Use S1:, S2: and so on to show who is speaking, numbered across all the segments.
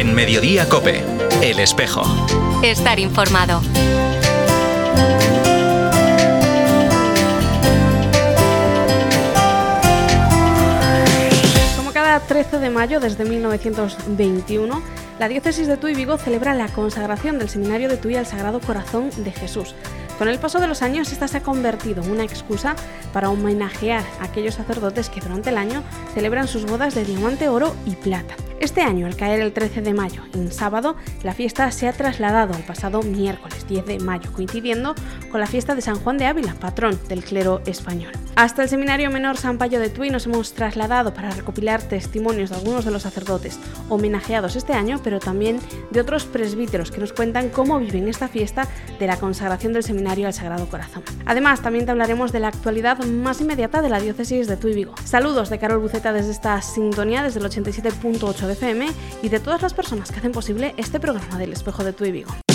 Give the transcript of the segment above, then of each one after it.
S1: En Mediodía Cope, El Espejo.
S2: Estar informado.
S3: Como cada 13 de mayo desde 1921, la diócesis de Tuy Vigo celebra la consagración del seminario de Tuy al Sagrado Corazón de Jesús. Con el paso de los años, esta se ha convertido en una excusa para homenajear a aquellos sacerdotes que durante el año celebran sus bodas de diamante, oro y plata. Este año, al caer el 13 de mayo, en sábado, la fiesta se ha trasladado al pasado miércoles 10 de mayo, coincidiendo con la fiesta de San Juan de Ávila, patrón del clero español. Hasta el Seminario Menor San Payo de Tui nos hemos trasladado para recopilar testimonios de algunos de los sacerdotes homenajeados este año, pero también de otros presbíteros que nos cuentan cómo viven esta fiesta de la consagración del Seminario al Sagrado Corazón. Además, también te hablaremos de la actualidad más inmediata de la diócesis de Tui Vigo. Saludos de Carol Buceta desde esta sintonía, desde el 87.8 de Y de todas las personas que hacen posible este programa del Espejo de Tui Vigo.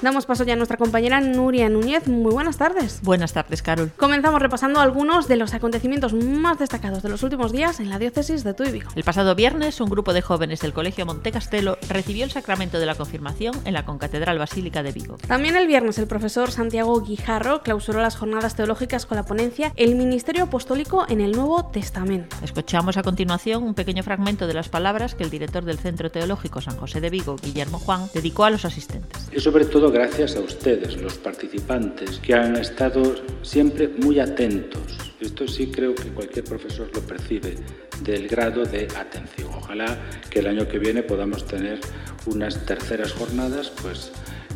S3: Damos paso ya a nuestra compañera Nuria Núñez. Muy buenas tardes.
S4: Buenas tardes, Carol.
S3: Comenzamos repasando algunos de los acontecimientos más destacados de los últimos días en la diócesis de Tuy Vigo.
S4: El pasado viernes, un grupo de jóvenes del Colegio Montecastelo recibió el sacramento de la confirmación en la Concatedral Basílica de Vigo.
S3: También el viernes, el profesor Santiago Guijarro clausuró las jornadas teológicas con la ponencia El Ministerio Apostólico en el Nuevo Testamento.
S4: Escuchamos a continuación un pequeño fragmento de las palabras que el director del Centro Teológico San José de Vigo, Guillermo Juan, dedicó a los asistentes.
S5: Y sobre todo gracias a ustedes, los participantes, que han estado siempre muy atentos. Esto sí creo que cualquier profesor lo percibe, del grado de atención. Ojalá que el año que viene podamos tener unas terceras jornadas, pues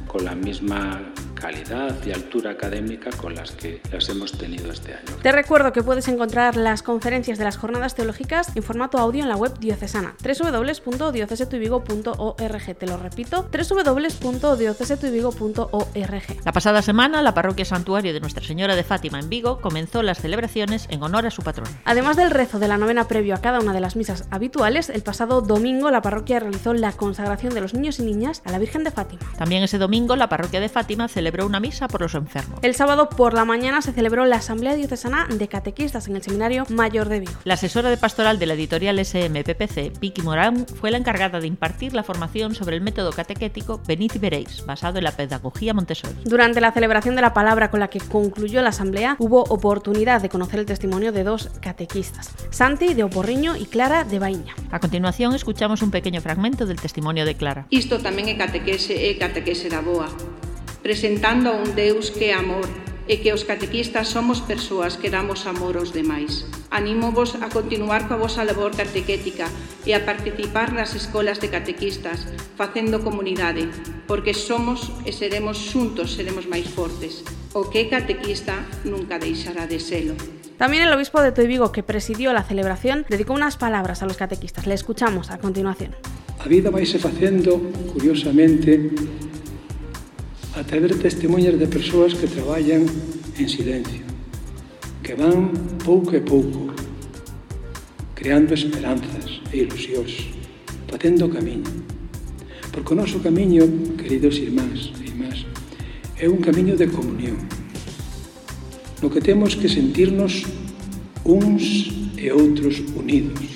S5: con la misma calidad y altura académica con las que las hemos tenido este año.
S3: Te recuerdo que puedes encontrar las conferencias de las jornadas teológicas en formato audio en la web diocesana www.diocesetuivigo.org. Te lo repito, www.diocesetuivigo.org.
S4: La pasada semana, la parroquia santuario de Nuestra Señora de Fátima en Vigo comenzó las celebraciones en honor a su patrón.
S3: Además del rezo de la novena previo a cada una de las misas habituales, el pasado domingo la parroquia realizó la consagración de los niños y niñas a la Virgen de Fátima.
S4: También ese domingo la parroquia de Fátima celebró una misa por los enfermos.
S3: El sábado por la mañana se celebró la Asamblea Diocesana de Catequistas en el Seminario Mayor de Vigo.
S4: La asesora de pastoral de la editorial SMPPC, Vicky Morán, fue la encargada de impartir la formación sobre el método catequético Beniti Veréis, basado en la pedagogía Montessori.
S3: Durante la celebración de la palabra con la que concluyó la asamblea, hubo oportunidad de conocer el testimonio de dos catequistas, Santi de Oporriño y Clara de Baíña.
S4: A continuación escuchamos un pequeño fragmento del testimonio de Clara.
S6: Isto tamén é catequese é catequese da boa, presentando a un Deus que é amor e que os catequistas somos persoas que damos amor aos demais. Anímovos a continuar coa vosa labor catequética e a participar nas escolas de catequistas, facendo comunidade, porque somos e seremos xuntos, seremos máis fortes. O que catequista nunca deixará de selo.
S3: También el obispo de Toibigo, que presidió la celebración, dedicó unas palabras a los catequistas. Le escuchamos a continuación.
S7: A vida vaise facendo, curiosamente, ata ver testemunhas de persoas que traballan en silencio, que van pouco e pouco, creando esperanzas e ilusións, facendo camiño. Porque o noso camiño, queridos irmáns e irmás, é un camiño de comunión, no que temos que sentirnos uns e outros unidos.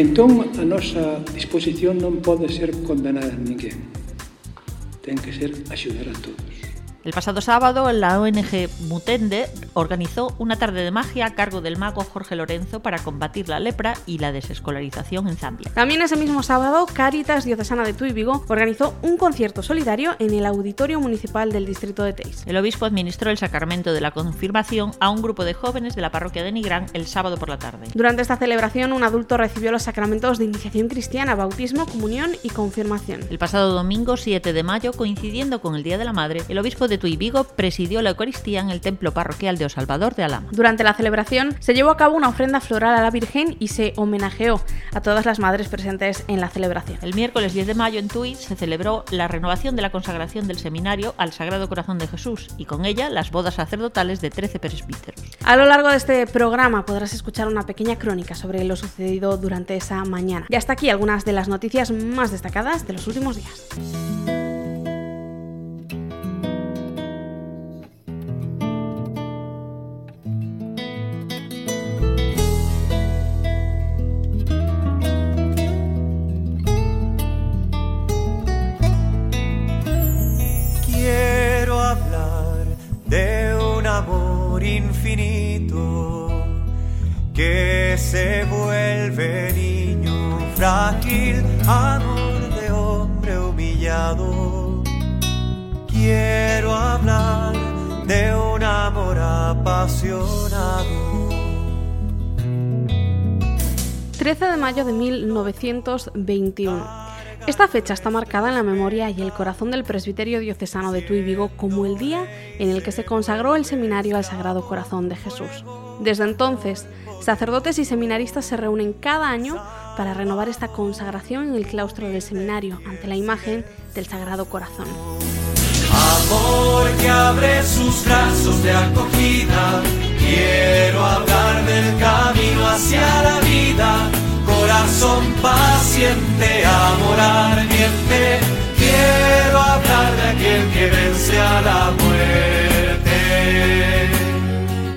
S7: Entón, a nosa disposición non pode ser condenada a ninguén. Ten que ser axudar a todos.
S4: El pasado sábado, la ONG Mutende organizó una tarde de magia a cargo del mago Jorge Lorenzo para combatir la lepra y la desescolarización en Zambia.
S3: También ese mismo sábado, Caritas Diocesana de Tuy Vigo organizó un concierto solidario en el Auditorio Municipal del Distrito de Teis.
S4: El obispo administró el sacramento de la confirmación a un grupo de jóvenes de la parroquia de Nigrán el sábado por la tarde.
S3: Durante esta celebración, un adulto recibió los sacramentos de iniciación cristiana, bautismo, comunión y confirmación.
S4: El pasado domingo 7 de mayo, coincidiendo con el Día de la Madre, el obispo de Tuy Vigo presidió la Eucaristía en el templo parroquial de Os Salvador de Alama.
S3: Durante la celebración se llevó a cabo una ofrenda floral a la Virgen y se homenajeó a todas las madres presentes en la celebración.
S4: El miércoles 10 de mayo en Tui se celebró la renovación de la consagración del seminario al Sagrado Corazón de Jesús y con ella las bodas sacerdotales de 13 presbíteros.
S3: A lo largo de este programa podrás escuchar una pequeña crónica sobre lo sucedido durante esa mañana. Y hasta aquí algunas de las noticias más destacadas de los últimos días.
S8: Se vuelve niño frágil, amor de hombre humillado. Quiero hablar de un amor apasionado.
S3: 13 de mayo de 1921. Esta fecha está marcada en la memoria y el corazón del presbiterio diocesano de Tuy Vigo como el día en el que se consagró el seminario al Sagrado Corazón de Jesús. Desde entonces, sacerdotes y seminaristas se reúnen cada año para renovar esta consagración en el claustro del seminario ante la imagen del Sagrado Corazón.
S8: Que abre sus brazos de acogida, quiero hablar del camino hacia la vida corazón paciente, quiero que vence a la muerte.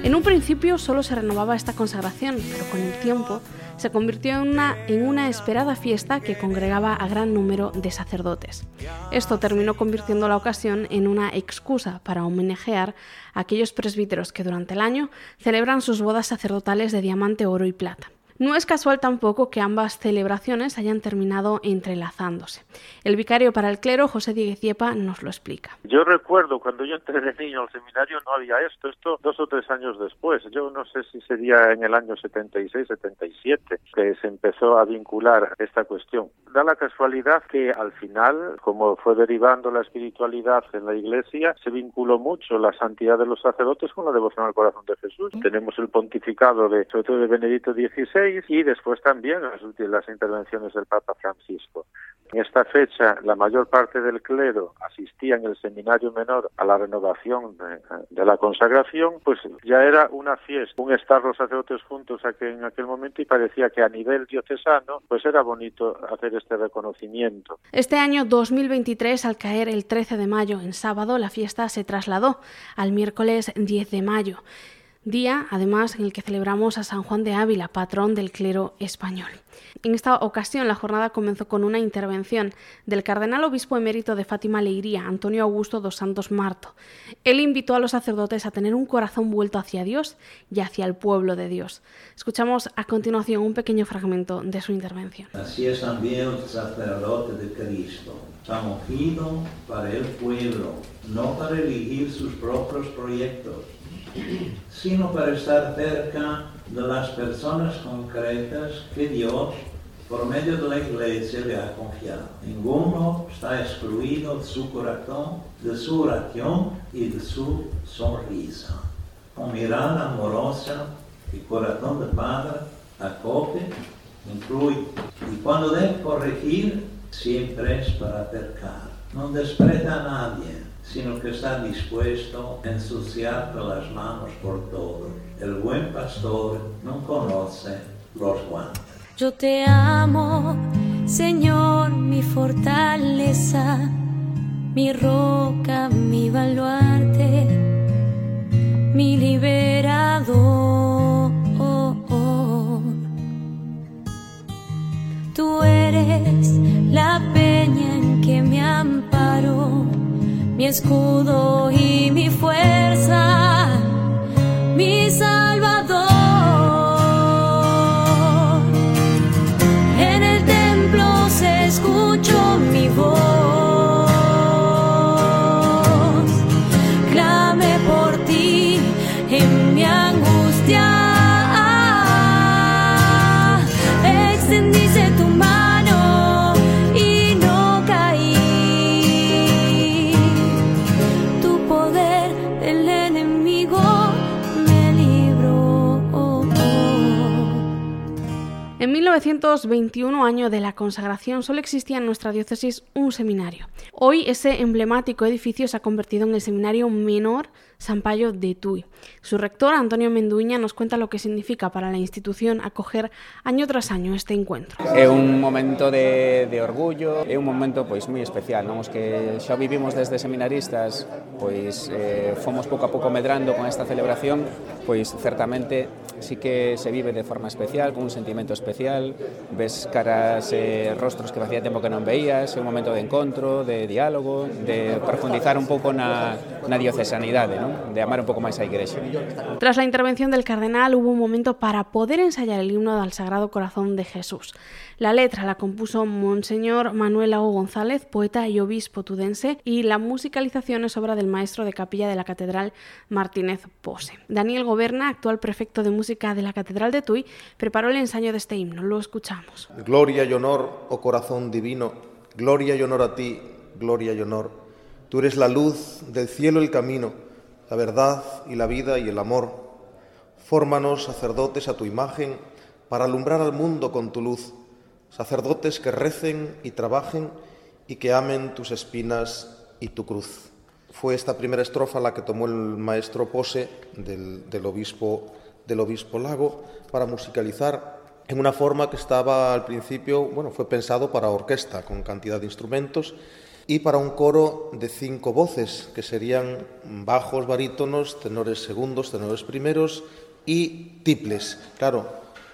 S3: En un principio solo se renovaba esta consagración, pero con el tiempo se convirtió en una, en una esperada fiesta que congregaba a gran número de sacerdotes. Esto terminó convirtiendo la ocasión en una excusa para homenajear a aquellos presbíteros que durante el año celebran sus bodas sacerdotales de diamante, oro y plata. No es casual tampoco que ambas celebraciones hayan terminado entrelazándose. El vicario para el clero, José Diego Ciepa, nos lo explica.
S9: Yo recuerdo cuando yo entré de niño al seminario no había esto, esto dos o tres años después. Yo no sé si sería en el año 76, 77 que se empezó a vincular esta cuestión. Da la casualidad que al final, como fue derivando la espiritualidad en la iglesia, se vinculó mucho la santidad de los sacerdotes con la devoción al corazón de Jesús. Tenemos el pontificado de, sobre todo de Benedicto XVI, y después también las, las intervenciones del Papa Francisco. En esta fecha, la mayor parte del clero asistía en el seminario menor a la renovación de, la consagración, pues ya era una fiesta, un estar los sacerdotes juntos en aquel momento y parecía que a nivel diocesano, pues era bonito hacer este reconocimiento.
S3: Este año 2023, al caer el 13 de mayo en sábado, la fiesta se trasladó al miércoles 10 de mayo día además en el que celebramos a San Juan de Ávila, patrón del clero español. En esta ocasión la jornada comenzó con una intervención del cardenal obispo emérito de Fátima Leiría, Antonio Augusto dos Santos Marto. Él invitó a los sacerdotes a tener un corazón vuelto hacia Dios y hacia el pueblo de Dios. Escuchamos a continuación un pequeño fragmento de su intervención.
S10: Así es también el sacerdote de Cristo, tan para el pueblo, no para elegir sus propios proyectos sino para estar cerca de las personas concretas que Dios, por medio de la Iglesia, le ha confiado. Ninguno está excluido de su corazón, de su oración y de su sonrisa. Con mirada amorosa y corazón de padre, acoge, incluye. Y cuando debe corregir, siempre es para acercar. No desprecia a nadie sino que está dispuesto a ensuciarte las manos por todo. El buen pastor no conoce los guantes.
S11: Yo te amo, Señor, mi fortaleza, mi roca, mi baluarte, mi liberador. Tú eres la peña mi escudo y mi fuerza,
S3: 1921, año de la consagración, solo existía en nuestra diócesis un seminario. Hoy ese emblemático edificio se ha convertido en el Seminario Menor Sampaio de Tui. Su rector, Antonio Menduña, nos cuenta lo que significa para la institución acoger año tras año este encuentro.
S12: É un momento de, de orgullo, é un momento pois moi especial, non? Os que xa vivimos desde seminaristas, pois eh, fomos pouco a pouco medrando con esta celebración, pois certamente sí que se vive de forma especial, con un sentimento especial, ves caras, eh, rostros que facía tempo que non veías, é un momento de encontro, de diálogo, de profundizar un pouco na, na diocesanidade, non? de amar un pouco máis a igrexa.
S3: Tras la intervención del cardenal hubo un momento para poder ensayar el himno al Sagrado Corazón de Jesús. La letra la compuso Monseñor Manuel Lago González, poeta y obispo tudense, y la musicalización es obra del maestro de capilla de la Catedral Martínez Pose. Daniel Goberna, actual prefecto de música de la Catedral de Tui, preparó el ensayo de este himno. Lo escuchamos.
S13: Gloria y honor, oh corazón divino, gloria y honor a ti, gloria y honor. Tú eres la luz del cielo, el camino, la verdad y la vida y el amor. Fórmanos, sacerdotes, a tu imagen, para alumbrar al mundo con tu luz sacerdotes que recen y trabajen y que amen tus espinas y tu cruz. Fue esta primera estrofa la que tomó el maestro Pose del, del, obispo, del obispo Lago para musicalizar en una forma que estaba al principio, bueno, fue pensado para orquesta con cantidad de instrumentos y para un coro de cinco voces, que serían bajos, barítonos, tenores segundos, tenores primeros y tiples. Claro,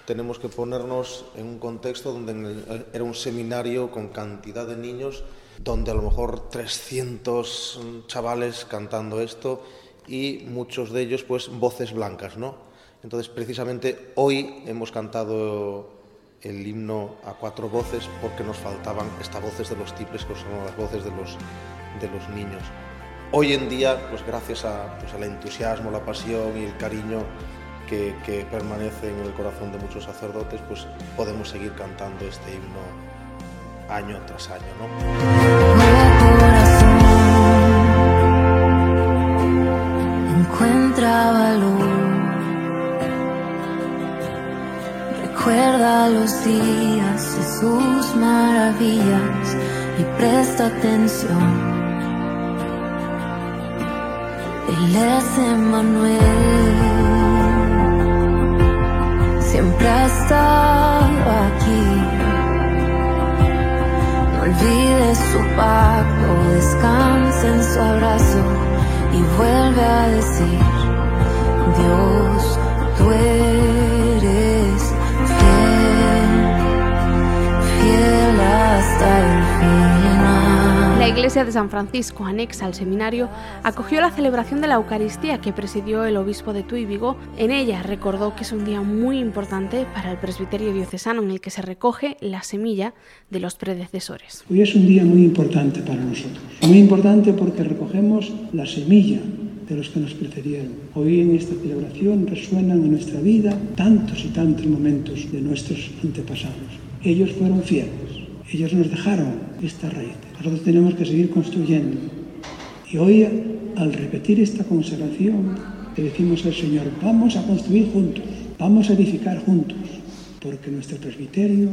S13: tenemos que ponernos en un contexto donde era un seminario con cantidad de niños, donde a lo mejor 300 chavales cantando esto y muchos de ellos pues voces blancas, ¿no? Entonces precisamente hoy hemos cantado el himno a cuatro voces porque nos faltaban estas voces de los tiples que son las voces de los, de los niños. Hoy en día, pues gracias a, pues, al entusiasmo, la pasión y el cariño que, que, permanece en el corazón de muchos sacerdotes, pues podemos seguir cantando este himno año tras año. ¿no?
S11: Los días de sus maravillas y presta atención. Él es Emmanuel siempre ha estado aquí. No olvides su pacto, descansa en su abrazo y vuelve a decir, Dios, tú eres
S3: iglesia de San Francisco, anexa al seminario, acogió la celebración de la Eucaristía que presidió el obispo de Tuy. En ella recordó que es un día muy importante para el presbiterio diocesano en el que se recoge la semilla de los predecesores.
S7: Hoy es un día muy importante para nosotros. Muy importante porque recogemos la semilla de los que nos precedieron. Hoy en esta celebración resuenan en nuestra vida tantos y tantos momentos de nuestros antepasados. Ellos fueron fieles ellos nos dejaron esta raíz. Nosotros tenemos que seguir construyendo. Y hoy, al repetir esta consagración, le decimos al Señor, vamos a construir juntos, vamos a edificar juntos, porque nuestro presbiterio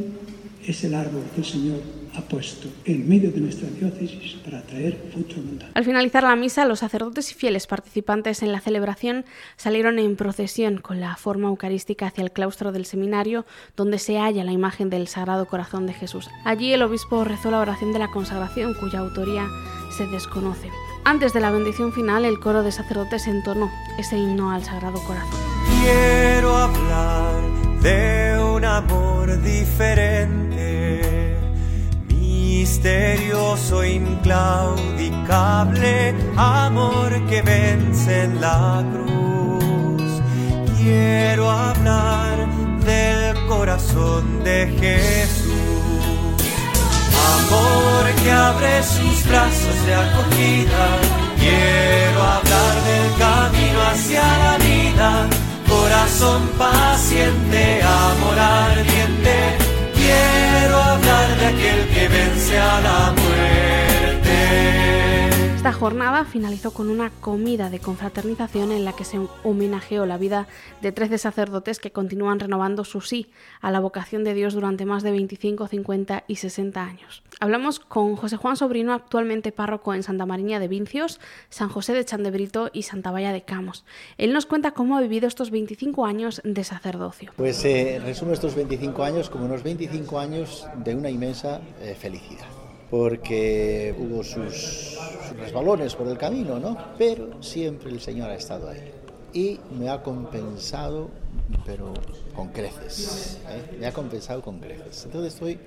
S7: es el árbol que el Señor ha puesto en medio de nuestra diócesis para traer fruto abundante.
S3: Al finalizar la misa, los sacerdotes y fieles participantes en la celebración salieron en procesión con la forma eucarística hacia el claustro del seminario, donde se halla la imagen del Sagrado Corazón de Jesús. Allí el obispo rezó la oración de la consagración, cuya autoría se desconoce. Antes de la bendición final, el coro de sacerdotes entonó ese himno al Sagrado Corazón.
S8: Quiero hablar de un amor diferente misterioso, inclaudicable, amor que vence en la cruz. Quiero hablar del corazón de Jesús. Amor que abre sus brazos de acogida. Quiero hablar del camino hacia la vida. Corazón paciente, amor ardiente aquel que vence a la.
S3: Esta jornada finalizó con una comida de confraternización en la que se homenajeó la vida de 13 sacerdotes que continúan renovando su sí a la vocación de Dios durante más de 25, 50 y 60 años. Hablamos con José Juan Sobrino, actualmente párroco en Santa Mariña de Vincios, San José de Chandebrito y Santa Valla de Camos. Él nos cuenta cómo ha vivido estos 25 años de sacerdocio.
S14: Pues eh, resumo estos 25 años como unos 25 años de una inmensa eh, felicidad porque hubo sus, sus resbalones por el camino, ¿no? Pero siempre el Señor ha estado ahí. y me ha compensado, pero con creces. ¿eh? Me ha compensado con creces. Entonces estoy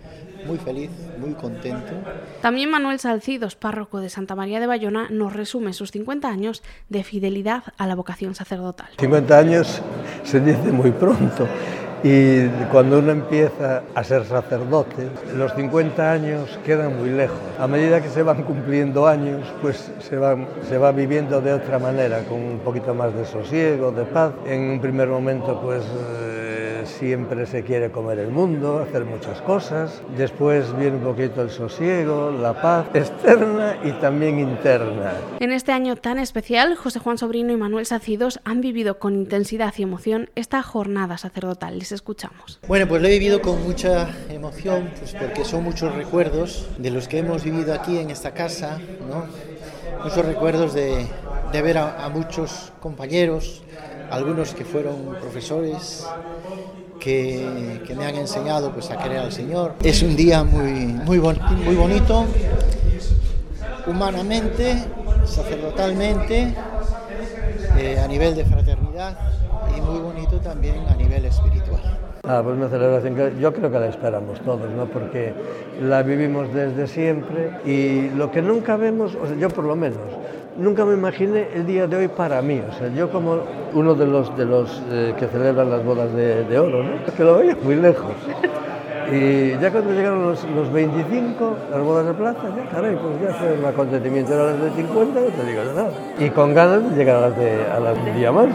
S14: muy feliz, muy contento.
S3: También Manuel Salcidos, párroco de Santa María de Bayona, nos resume sus 50 años de fidelidad a la vocación sacerdotal.
S15: 50 años se dice muy pronto. Y cuando uno empieza a ser sacerdote, los 50 años quedan muy lejos. A medida que se van cumpliendo años, pues se, van, se va viviendo de otra manera, con un poquito más de sosiego, de paz. En un primer momento, pues eh, siempre se quiere comer el mundo, hacer muchas cosas. Después viene un poquito el sosiego, la paz externa y también interna.
S3: En este año tan especial, José Juan Sobrino y Manuel Sacidos han vivido con intensidad y emoción esta jornada sacerdotal. Les escuchamos.
S14: Bueno, pues lo he vivido con mucha emoción, pues porque son muchos recuerdos de los que hemos vivido aquí en esta casa, ¿no? Muchos recuerdos de, de ver a, a muchos compañeros, algunos que fueron profesores, que, que, me han enseñado pues, a querer al Señor. Es un día muy, muy, bon muy bonito, humanamente, sacerdotalmente, eh, a nivel de fraternidad y muy bonito también a nivel espiritual.
S15: Ah, pues una celebración que yo creo que la esperamos todos, ¿no? porque la vivimos desde siempre y lo que nunca vemos, o sea, yo por lo menos, nunca me imaginé el día de hoy para mí. O sea, yo como uno de los, de los eh, que celebran las bodas de, oro, ¿no? que lo veía muy lejos. Y ya cuando llegaron los, los 25, las bodas de plata, ya caray, pues ya fue un acontecimiento. Era las de 50, no te digo nada. Y con ganas de llegar a las de, a las de diamante.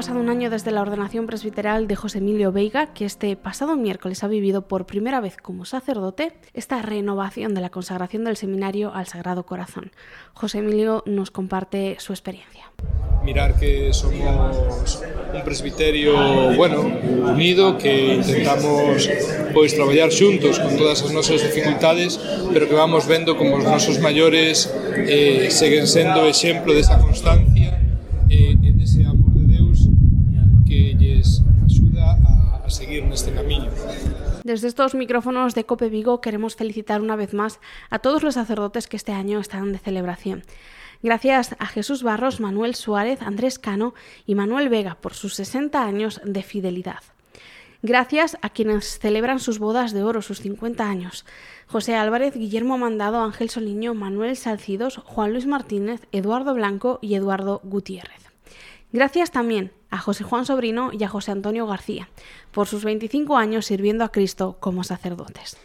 S3: Pasado un año desde la ordenación presbiteral de José Emilio Veiga, que este pasado miércoles ha vivido por primera vez como sacerdote esta renovación de la consagración del seminario al Sagrado Corazón. José Emilio nos comparte su experiencia.
S16: Mirar que somos un presbiterio, bueno, unido, que intentamos pois traballar xuntos con todas as nosas dificultades, pero que vamos vendo como os nosos maiores eh, seguen sendo exemplo desa constancia e, e dese amor de Deus que lles axuda a, a seguir neste camiño.
S3: Desde estos micrófonos de Cope Vigo queremos felicitar una vez más a todos los sacerdotes que este año están de celebración. Gracias a Jesús Barros, Manuel Suárez, Andrés Cano y Manuel Vega por sus 60 años de fidelidad. Gracias a quienes celebran sus bodas de oro, sus 50 años. José Álvarez, Guillermo Mandado, Ángel Soliño, Manuel Salcidos, Juan Luis Martínez, Eduardo Blanco y Eduardo Gutiérrez. Gracias también a José Juan Sobrino y a José Antonio García por sus 25 años sirviendo a Cristo como sacerdotes.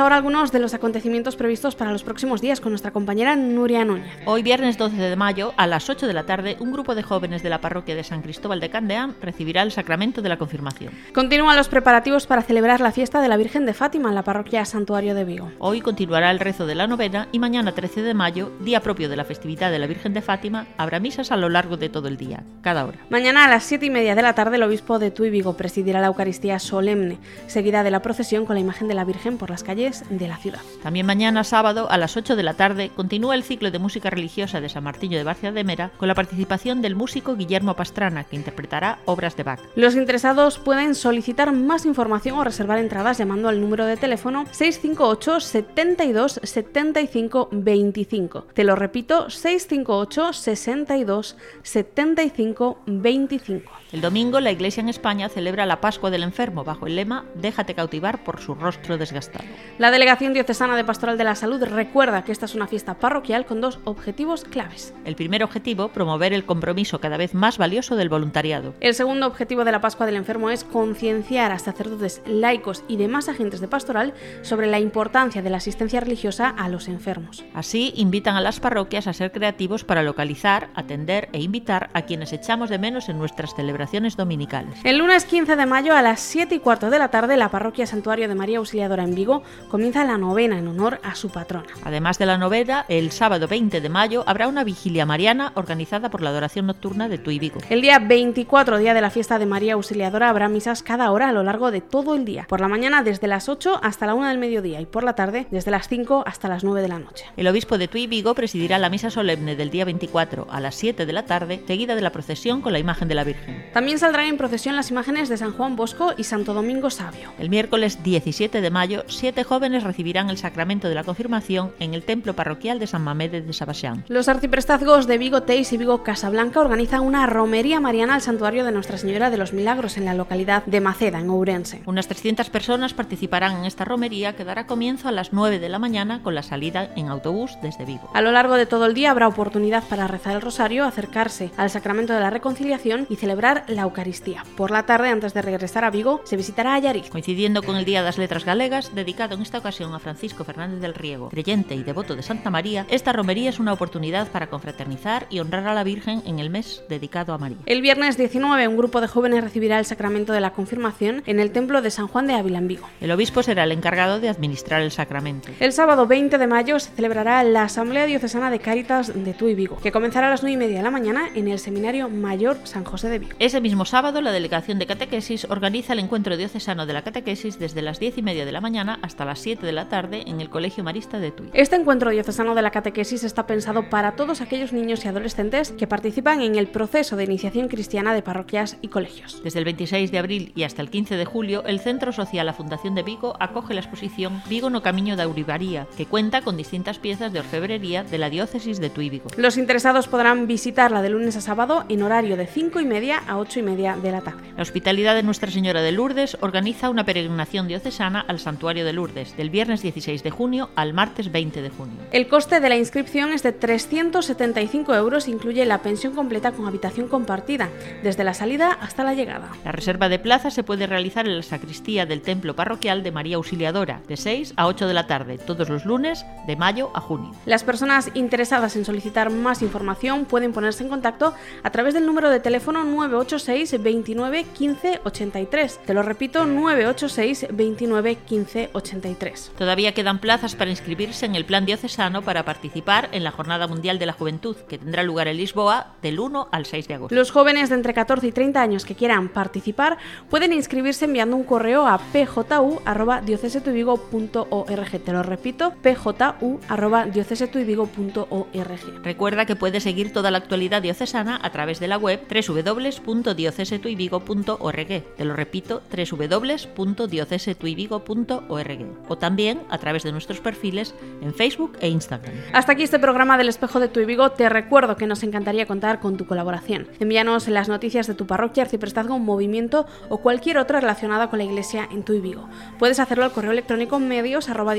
S3: Ahora algunos de los acontecimientos previstos para los próximos días con nuestra compañera Nuria Núñez.
S4: Hoy viernes 12 de mayo, a las 8 de la tarde, un grupo de jóvenes de la parroquia de San Cristóbal de Candeán recibirá el sacramento de la confirmación.
S3: Continúan los preparativos para celebrar la fiesta de la Virgen de Fátima en la parroquia Santuario de Vigo.
S4: Hoy continuará el rezo de la novena y mañana 13 de mayo, día propio de la festividad de la Virgen de Fátima, habrá misas a lo largo de todo el día, cada hora.
S3: Mañana a las 7 y media de la tarde el obispo de Tuy Vigo presidirá la Eucaristía solemne, seguida de la procesión con la imagen de la Virgen por las las de la ciudad.
S4: También mañana sábado a las 8 de la tarde continúa el ciclo de música religiosa de San Martillo de Barcia de Mera con la participación del músico Guillermo Pastrana que interpretará obras de Bach.
S3: Los interesados pueden solicitar más información o reservar entradas llamando al número de teléfono 658 72 75 25. Te lo repito, 658 62 75 25.
S4: El domingo la Iglesia en España celebra la Pascua del Enfermo bajo el lema Déjate cautivar por su rostro desgastado.
S3: La Delegación Diocesana de Pastoral de la Salud recuerda que esta es una fiesta parroquial con dos objetivos claves.
S4: El primer objetivo, promover el compromiso cada vez más valioso del voluntariado.
S3: El segundo objetivo de la Pascua del Enfermo es concienciar a sacerdotes, laicos y demás agentes de pastoral sobre la importancia de la asistencia religiosa a los enfermos.
S4: Así, invitan a las parroquias a ser creativos para localizar, atender e invitar a quienes echamos de menos en nuestras celebraciones dominicales.
S3: El lunes 15 de mayo a las 7 y cuarto de la tarde, la parroquia Santuario de María Auxiliadora en Vigo comienza la novena en honor a su patrona.
S4: Además de la novena, el sábado 20 de mayo habrá una vigilia mariana organizada por la adoración nocturna de Tui Vigo.
S3: El día 24, día de la fiesta de María Auxiliadora, habrá misas cada hora a lo largo de todo el día. Por la mañana desde las 8 hasta la 1 del mediodía y por la tarde desde las 5 hasta las 9 de la noche.
S4: El obispo de Tui Vigo presidirá la misa solemne del día 24 a las 7 de la tarde, seguida de la procesión con la imagen de la Virgen.
S3: También saldrán en procesión las imágenes de San Juan Bosco y Santo Domingo Sabio.
S4: El miércoles 17 de mayo, siete jóvenes recibirán el sacramento de la confirmación en el templo parroquial de San Mamede de Sabaxán.
S3: Los arciprestazgos de Vigo Teis y Vigo Casablanca organizan una romería mariana al santuario de Nuestra Señora de los Milagros en la localidad de Maceda, en Ourense.
S4: Unas 300 personas participarán en esta romería que dará comienzo a las 9 de la mañana con la salida en autobús desde Vigo.
S3: A lo largo de todo el día habrá oportunidad para rezar el rosario, acercarse al sacramento de la reconciliación y celebrar la Eucaristía. Por la tarde, antes de regresar a Vigo, se visitará a.
S4: Coincidiendo con el Día das Letras Galegas, dedicado en esta ocasión a Francisco Fernández del Riego, creyente y devoto de Santa María, esta romería es una oportunidad para confraternizar y honrar a la Virgen en el mes dedicado a María.
S3: El viernes 19, un grupo de jóvenes recibirá el sacramento de la confirmación en el templo de San Juan de Ávila en Vigo.
S4: El obispo será el encargado de administrar el sacramento.
S3: El sábado 20 de mayo se celebrará la Asamblea Diocesana de Cáritas de Tui Vigo, que comenzará a las 9 y media de la mañana en el Seminario Mayor San José de Vigo.
S4: Ese mismo sábado, la Delegación de Catequesis organiza el encuentro diocesano de la catequesis desde las 10 y media de la mañana hasta las 7 de la tarde en el Colegio Marista de Tui.
S3: Este encuentro diocesano de la catequesis está pensado para todos aquellos niños y adolescentes que participan en el proceso de iniciación cristiana de parroquias y colegios.
S4: Desde el 26 de abril y hasta el 15 de julio, el Centro Social La Fundación de Vigo acoge la exposición Vigo no Camiño da Uribaría, que cuenta con distintas piezas de orfebrería de la diócesis de Tui Vigo.
S3: Los interesados podrán visitarla de lunes a sábado en horario de 5 y media a 8 y media de la tarde.
S4: La Hospitalidad de Nuestra Señora de Lourdes organiza una peregrinación diocesana al Santuario de Lourdes del viernes 16 de junio al martes 20 de junio.
S3: El coste de la inscripción es de 375 euros e incluye la pensión completa con habitación compartida, desde la salida hasta la llegada.
S4: La reserva de plaza se puede realizar en la sacristía del Templo Parroquial de María Auxiliadora, de 6 a 8 de la tarde, todos los lunes, de mayo a junio.
S3: Las personas interesadas en solicitar más información pueden ponerse en contacto a través del número de teléfono 986 29 15 83. Te lo repito, 986 29 15 83.
S4: Todavía quedan plazas para inscribirse en el plan diocesano para participar en la Jornada Mundial de la Juventud, que tendrá lugar en Lisboa del 1 al 6 de agosto.
S3: Los jóvenes de entre 14 y 30 años que quieran participar pueden inscribirse enviando un correo a pju@diocesetuivigo.org. Te lo repito, pju@diocesetuivigo.org.
S4: Recuerda que puedes seguir toda la actualidad diocesana a través de la web www.diocesetuivigo.org. Te lo repito, www.diocesetuivigo.org. O también a través de nuestros perfiles en Facebook e Instagram.
S3: Hasta aquí este programa del Espejo de Tu Vigo. Te recuerdo que nos encantaría contar con tu colaboración. Envíanos las noticias de tu parroquia, arciprestazgo, movimiento o cualquier otra relacionada con la iglesia en Tu Vigo. Puedes hacerlo al correo electrónico medios arroba.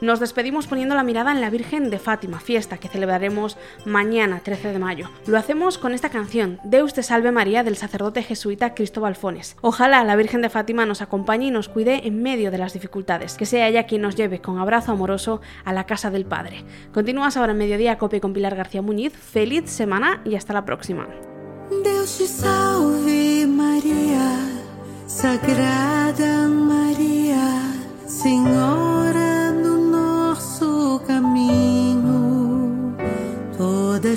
S3: Nos despedimos poniendo la mirada en la Virgen de Fátima, fiesta que celebraremos mañana 13 de mayo. Lo hacemos con esta canción, Deus te salve María, del sacerdote jesuita Cristóbal Fones. Ojalá la Virgen de Fátima nos acompañe y nos cuide en medio de las dificultades, que sea ella quien nos lleve con abrazo amoroso a la casa del Padre. Continúas ahora en Mediodía Cope con Pilar García Muñiz. Feliz semana y hasta la próxima.
S11: Deus te salve Maria, Sagrada Maria, Senhora caminho, toda de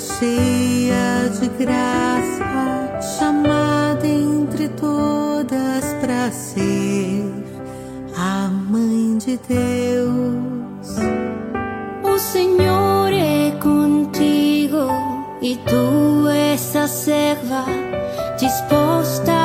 S17: de Deus. O Senhor é contigo e tu essa serva disposta